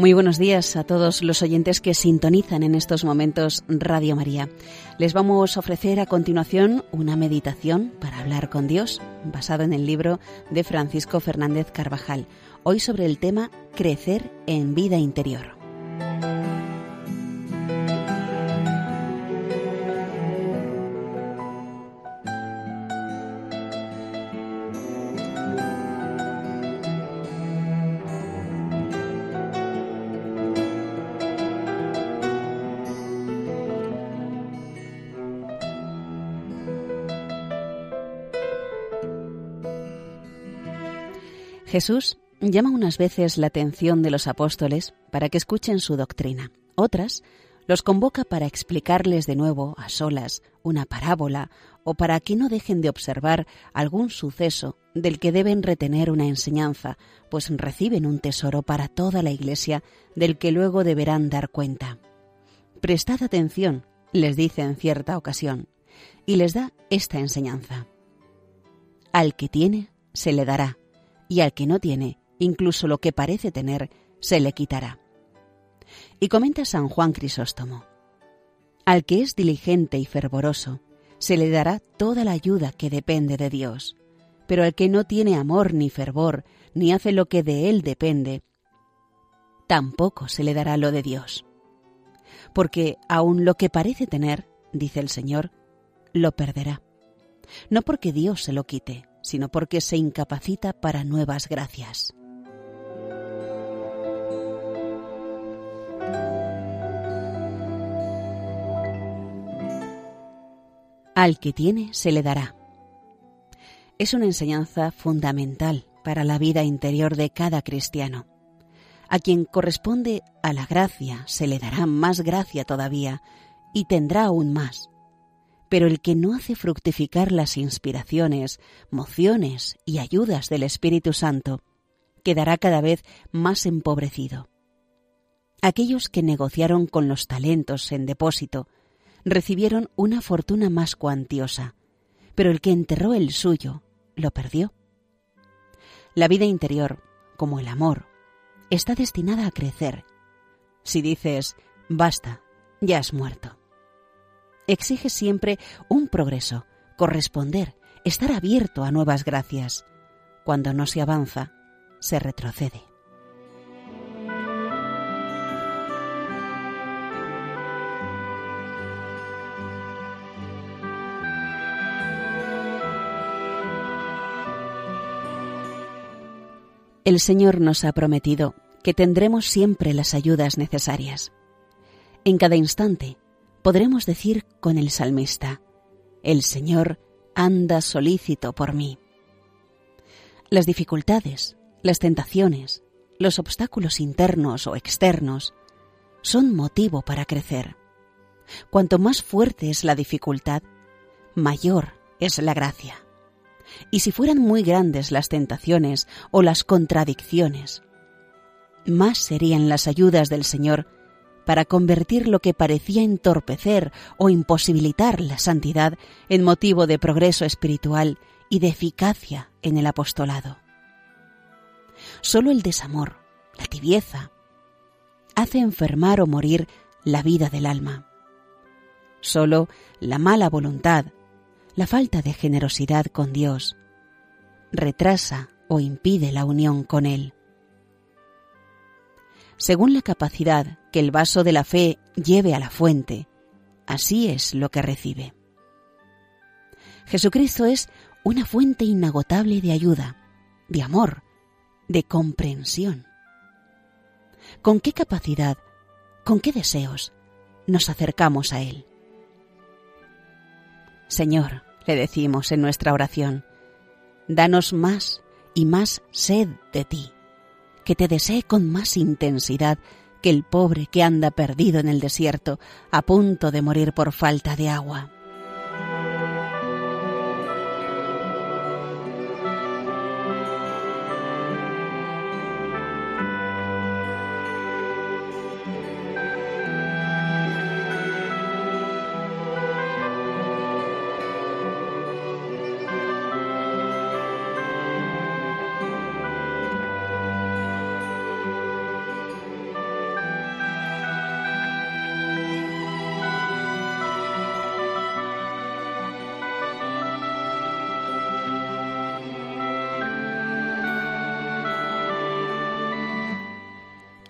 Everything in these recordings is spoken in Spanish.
Muy buenos días a todos los oyentes que sintonizan en estos momentos Radio María. Les vamos a ofrecer a continuación una meditación para hablar con Dios, basado en el libro de Francisco Fernández Carvajal, hoy sobre el tema Crecer en vida interior. Jesús llama unas veces la atención de los apóstoles para que escuchen su doctrina. Otras los convoca para explicarles de nuevo, a solas, una parábola o para que no dejen de observar algún suceso del que deben retener una enseñanza, pues reciben un tesoro para toda la Iglesia del que luego deberán dar cuenta. Prestad atención, les dice en cierta ocasión, y les da esta enseñanza. Al que tiene, se le dará y al que no tiene, incluso lo que parece tener, se le quitará. Y comenta San Juan Crisóstomo, al que es diligente y fervoroso, se le dará toda la ayuda que depende de Dios, pero al que no tiene amor ni fervor, ni hace lo que de él depende, tampoco se le dará lo de Dios. Porque aun lo que parece tener, dice el Señor, lo perderá. No porque Dios se lo quite, sino porque se incapacita para nuevas gracias. Al que tiene se le dará. Es una enseñanza fundamental para la vida interior de cada cristiano. A quien corresponde a la gracia se le dará más gracia todavía y tendrá aún más pero el que no hace fructificar las inspiraciones, mociones y ayudas del Espíritu Santo, quedará cada vez más empobrecido. Aquellos que negociaron con los talentos en depósito recibieron una fortuna más cuantiosa, pero el que enterró el suyo lo perdió. La vida interior, como el amor, está destinada a crecer. Si dices, basta, ya has muerto exige siempre un progreso, corresponder, estar abierto a nuevas gracias. Cuando no se avanza, se retrocede. El Señor nos ha prometido que tendremos siempre las ayudas necesarias. En cada instante, podremos decir con el salmista, El Señor anda solícito por mí. Las dificultades, las tentaciones, los obstáculos internos o externos son motivo para crecer. Cuanto más fuerte es la dificultad, mayor es la gracia. Y si fueran muy grandes las tentaciones o las contradicciones, más serían las ayudas del Señor para convertir lo que parecía entorpecer o imposibilitar la santidad en motivo de progreso espiritual y de eficacia en el apostolado. Solo el desamor, la tibieza, hace enfermar o morir la vida del alma. Solo la mala voluntad, la falta de generosidad con Dios, retrasa o impide la unión con Él según la capacidad que el vaso de la fe lleve a la fuente, así es lo que recibe. Jesucristo es una fuente inagotable de ayuda, de amor, de comprensión. ¿Con qué capacidad, con qué deseos nos acercamos a Él? Señor, le decimos en nuestra oración, danos más y más sed de ti que te desee con más intensidad que el pobre que anda perdido en el desierto, a punto de morir por falta de agua.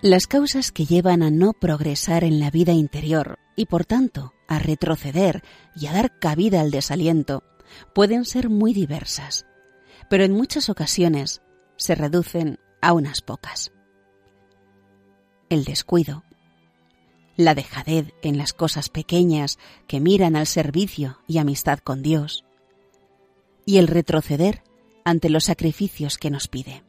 Las causas que llevan a no progresar en la vida interior y por tanto a retroceder y a dar cabida al desaliento pueden ser muy diversas, pero en muchas ocasiones se reducen a unas pocas. El descuido, la dejadez en las cosas pequeñas que miran al servicio y amistad con Dios, y el retroceder ante los sacrificios que nos pide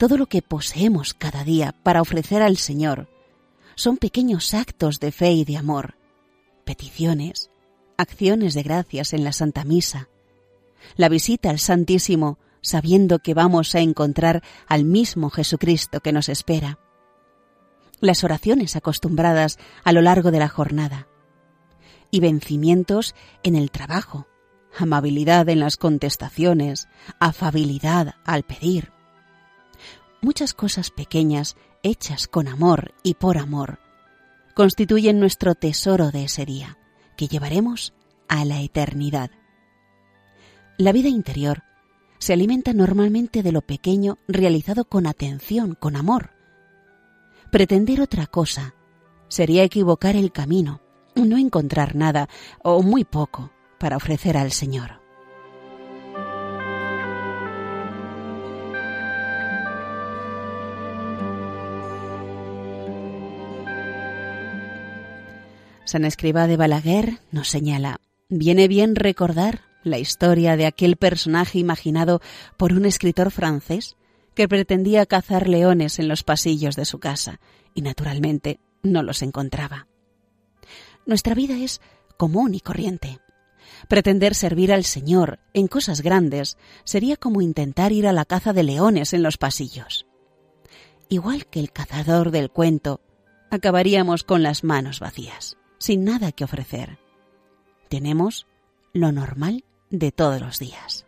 todo lo que poseemos cada día para ofrecer al Señor. Son pequeños actos de fe y de amor, peticiones, acciones de gracias en la Santa Misa, la visita al Santísimo sabiendo que vamos a encontrar al mismo Jesucristo que nos espera, las oraciones acostumbradas a lo largo de la jornada, y vencimientos en el trabajo, amabilidad en las contestaciones, afabilidad al pedir, muchas cosas pequeñas, hechas con amor y por amor, constituyen nuestro tesoro de ese día, que llevaremos a la eternidad. La vida interior se alimenta normalmente de lo pequeño realizado con atención, con amor. Pretender otra cosa sería equivocar el camino, no encontrar nada o muy poco para ofrecer al Señor. San Escriba de Balaguer nos señala, viene bien recordar la historia de aquel personaje imaginado por un escritor francés que pretendía cazar leones en los pasillos de su casa y naturalmente no los encontraba. Nuestra vida es común y corriente. Pretender servir al Señor en cosas grandes sería como intentar ir a la caza de leones en los pasillos. Igual que el cazador del cuento, acabaríamos con las manos vacías sin nada que ofrecer. Tenemos lo normal de todos los días.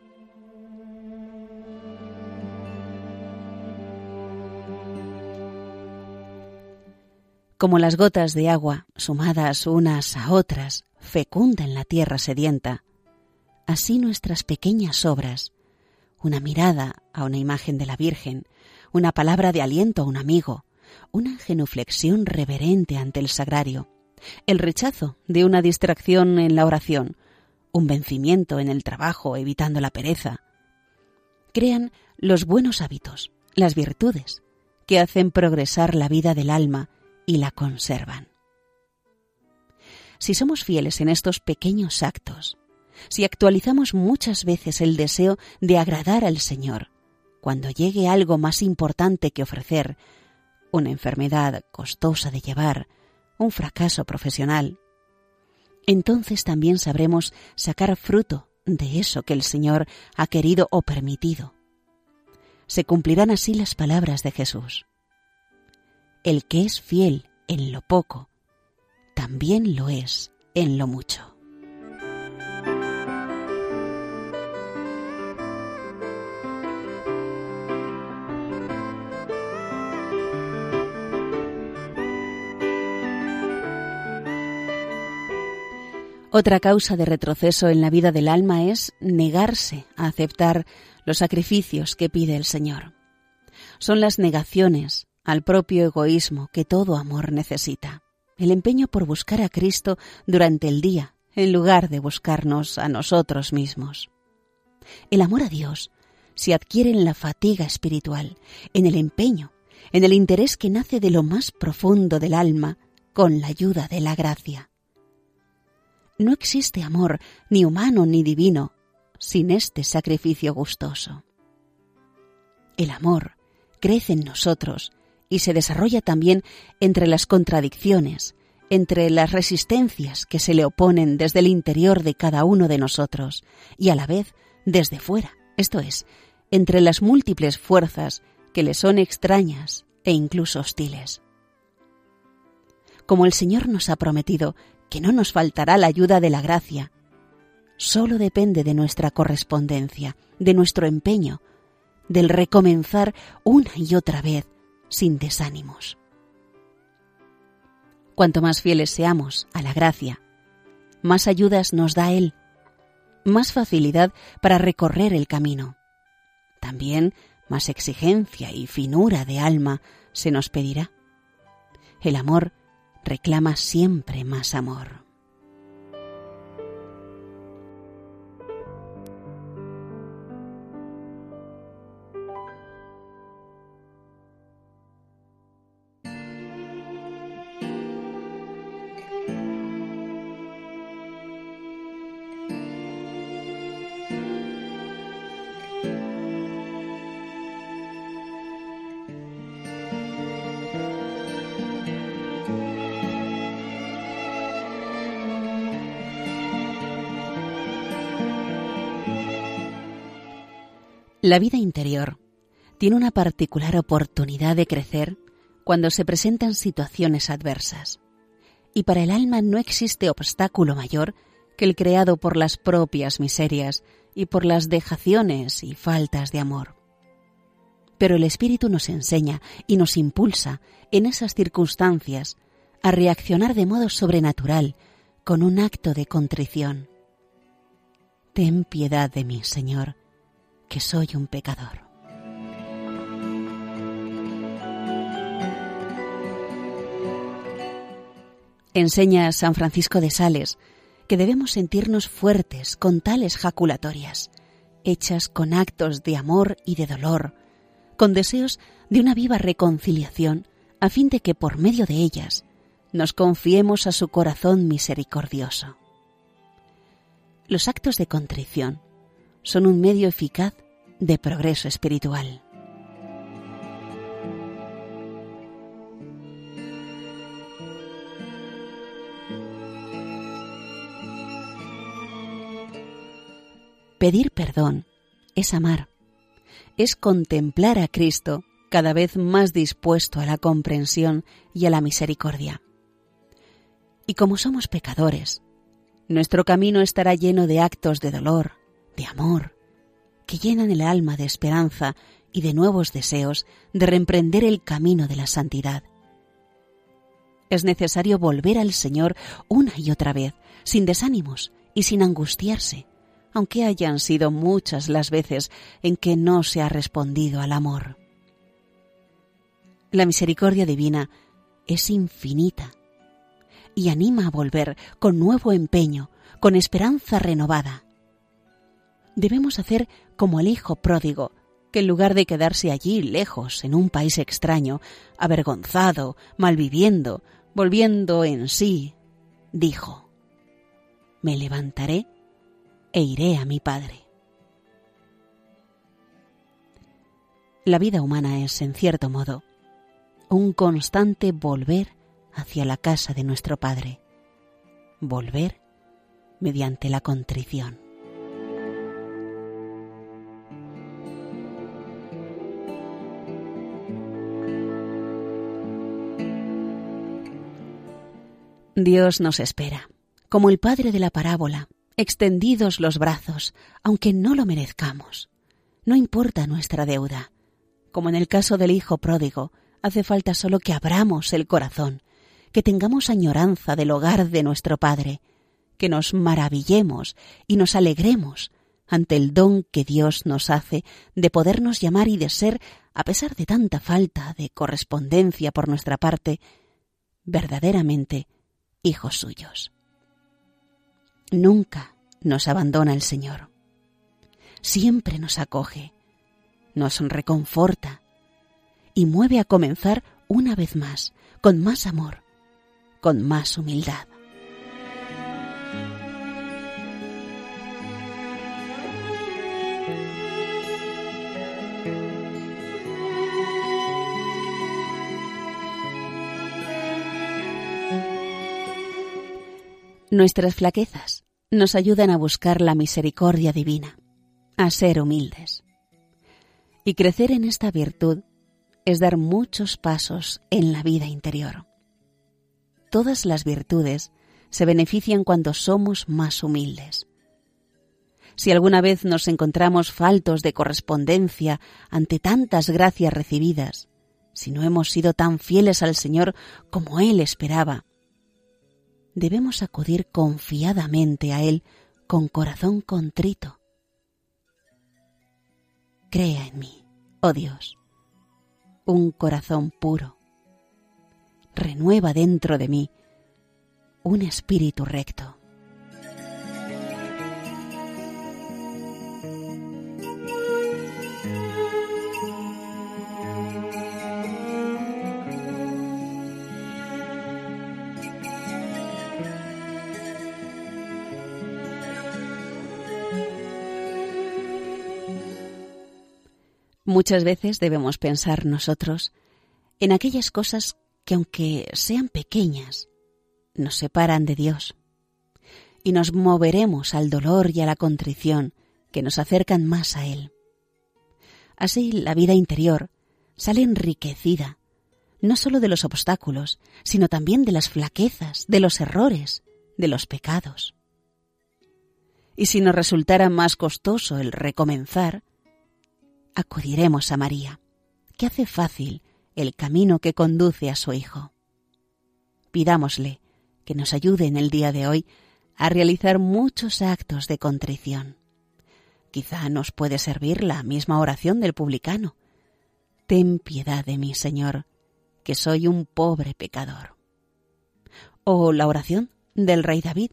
Como las gotas de agua, sumadas unas a otras, fecundan la tierra sedienta, así nuestras pequeñas obras, una mirada a una imagen de la Virgen, una palabra de aliento a un amigo, una genuflexión reverente ante el sagrario, el rechazo de una distracción en la oración, un vencimiento en el trabajo evitando la pereza. Crean los buenos hábitos, las virtudes, que hacen progresar la vida del alma y la conservan. Si somos fieles en estos pequeños actos, si actualizamos muchas veces el deseo de agradar al Señor, cuando llegue algo más importante que ofrecer, una enfermedad costosa de llevar, un fracaso profesional, entonces también sabremos sacar fruto de eso que el Señor ha querido o permitido. Se cumplirán así las palabras de Jesús. El que es fiel en lo poco, también lo es en lo mucho. Otra causa de retroceso en la vida del alma es negarse a aceptar los sacrificios que pide el Señor. Son las negaciones al propio egoísmo que todo amor necesita, el empeño por buscar a Cristo durante el día en lugar de buscarnos a nosotros mismos. El amor a Dios se adquiere en la fatiga espiritual, en el empeño, en el interés que nace de lo más profundo del alma con la ayuda de la gracia no existe amor, ni humano ni divino, sin este sacrificio gustoso. El amor crece en nosotros y se desarrolla también entre las contradicciones, entre las resistencias que se le oponen desde el interior de cada uno de nosotros y a la vez desde fuera, esto es, entre las múltiples fuerzas que le son extrañas e incluso hostiles. Como el Señor nos ha prometido que no nos faltará la ayuda de la gracia. Solo depende de nuestra correspondencia, de nuestro empeño, del recomenzar una y otra vez sin desánimos. Cuanto más fieles seamos a la gracia, más ayudas nos da Él, más facilidad para recorrer el camino. También más exigencia y finura de alma se nos pedirá. El amor reclama siempre más amor. La vida interior tiene una particular oportunidad de crecer cuando se presentan situaciones adversas. Y para el alma no existe obstáculo mayor que el creado por las propias miserias y por las dejaciones y faltas de amor. Pero el Espíritu nos enseña y nos impulsa en esas circunstancias a reaccionar de modo sobrenatural con un acto de contrición. Ten piedad de mí, Señor, que soy un pecador. Enseña San Francisco de Sales que debemos sentirnos fuertes con tales jaculatorias, hechas con actos de amor y de dolor, con deseos de una viva reconciliación, a fin de que por medio de ellas nos confiemos a su corazón misericordioso. Los actos de contrición son un medio eficaz de progreso espiritual. Pedir perdón es amar, es contemplar a Cristo cada vez más dispuesto a la comprensión y a la misericordia. Y como somos pecadores, nuestro camino estará lleno de actos de dolor, de amor, que llenan el alma de esperanza y de nuevos deseos de reemprender el camino de la santidad. Es necesario volver al Señor una y otra vez, sin desánimos y sin angustiarse, aunque hayan sido muchas las veces en que no se ha respondido al amor. La misericordia divina es infinita y anima a volver con nuevo empeño, con esperanza renovada. Debemos hacer como el hijo pródigo, que en lugar de quedarse allí lejos, en un país extraño, avergonzado, malviviendo, volviendo en sí, dijo, Me levantaré e iré a mi Padre. La vida humana es, en cierto modo, un constante volver hacia la casa de nuestro Padre, volver mediante la contrición. Dios nos espera, como el Padre de la parábola, extendidos los brazos, aunque no lo merezcamos. No importa nuestra deuda. Como en el caso del Hijo pródigo, hace falta solo que abramos el corazón, que tengamos añoranza del hogar de nuestro Padre, que nos maravillemos y nos alegremos ante el don que Dios nos hace de podernos llamar y de ser, a pesar de tanta falta de correspondencia por nuestra parte, verdaderamente hijos suyos. Nunca nos abandona el Señor. Siempre nos acoge, nos reconforta y mueve a comenzar una vez más, con más amor, con más humildad. Nuestras flaquezas nos ayudan a buscar la misericordia divina, a ser humildes. Y crecer en esta virtud es dar muchos pasos en la vida interior. Todas las virtudes se benefician cuando somos más humildes. Si alguna vez nos encontramos faltos de correspondencia ante tantas gracias recibidas, si no hemos sido tan fieles al Señor como Él esperaba, debemos acudir confiadamente a Él con corazón contrito. Crea en mí, oh Dios, un corazón puro. Renueva dentro de mí un espíritu recto. Muchas veces debemos pensar nosotros en aquellas cosas que aunque sean pequeñas, nos separan de Dios y nos moveremos al dolor y a la contrición que nos acercan más a Él. Así la vida interior sale enriquecida, no sólo de los obstáculos, sino también de las flaquezas, de los errores, de los pecados. Y si nos resultara más costoso el recomenzar, acudiremos a María, que hace fácil el camino que conduce a su Hijo. Pidámosle que nos ayude en el día de hoy a realizar muchos actos de contrición. Quizá nos puede servir la misma oración del publicano. Ten piedad de mí, Señor, que soy un pobre pecador. O la oración del rey David.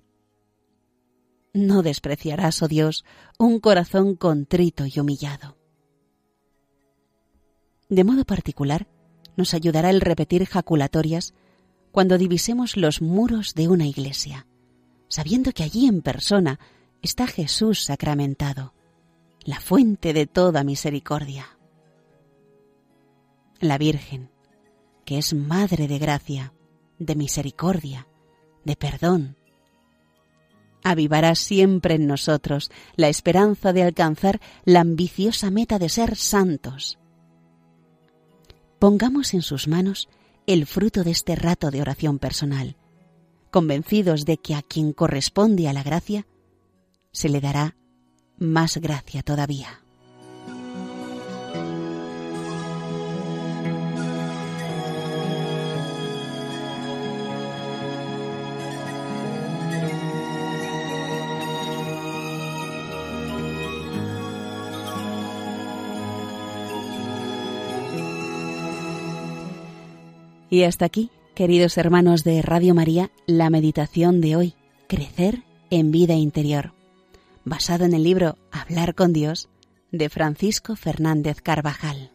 No despreciarás, oh Dios, un corazón contrito y humillado. De modo particular, nos ayudará el repetir jaculatorias cuando divisemos los muros de una iglesia, sabiendo que allí en persona está Jesús sacramentado, la fuente de toda misericordia. La Virgen, que es Madre de gracia, de misericordia, de perdón, avivará siempre en nosotros la esperanza de alcanzar la ambiciosa meta de ser santos pongamos en sus manos el fruto de este rato de oración personal, convencidos de que a quien corresponde a la gracia, se le dará más gracia todavía. Y hasta aquí, queridos hermanos de Radio María, la meditación de hoy, Crecer en vida interior, basado en el libro Hablar con Dios de Francisco Fernández Carvajal.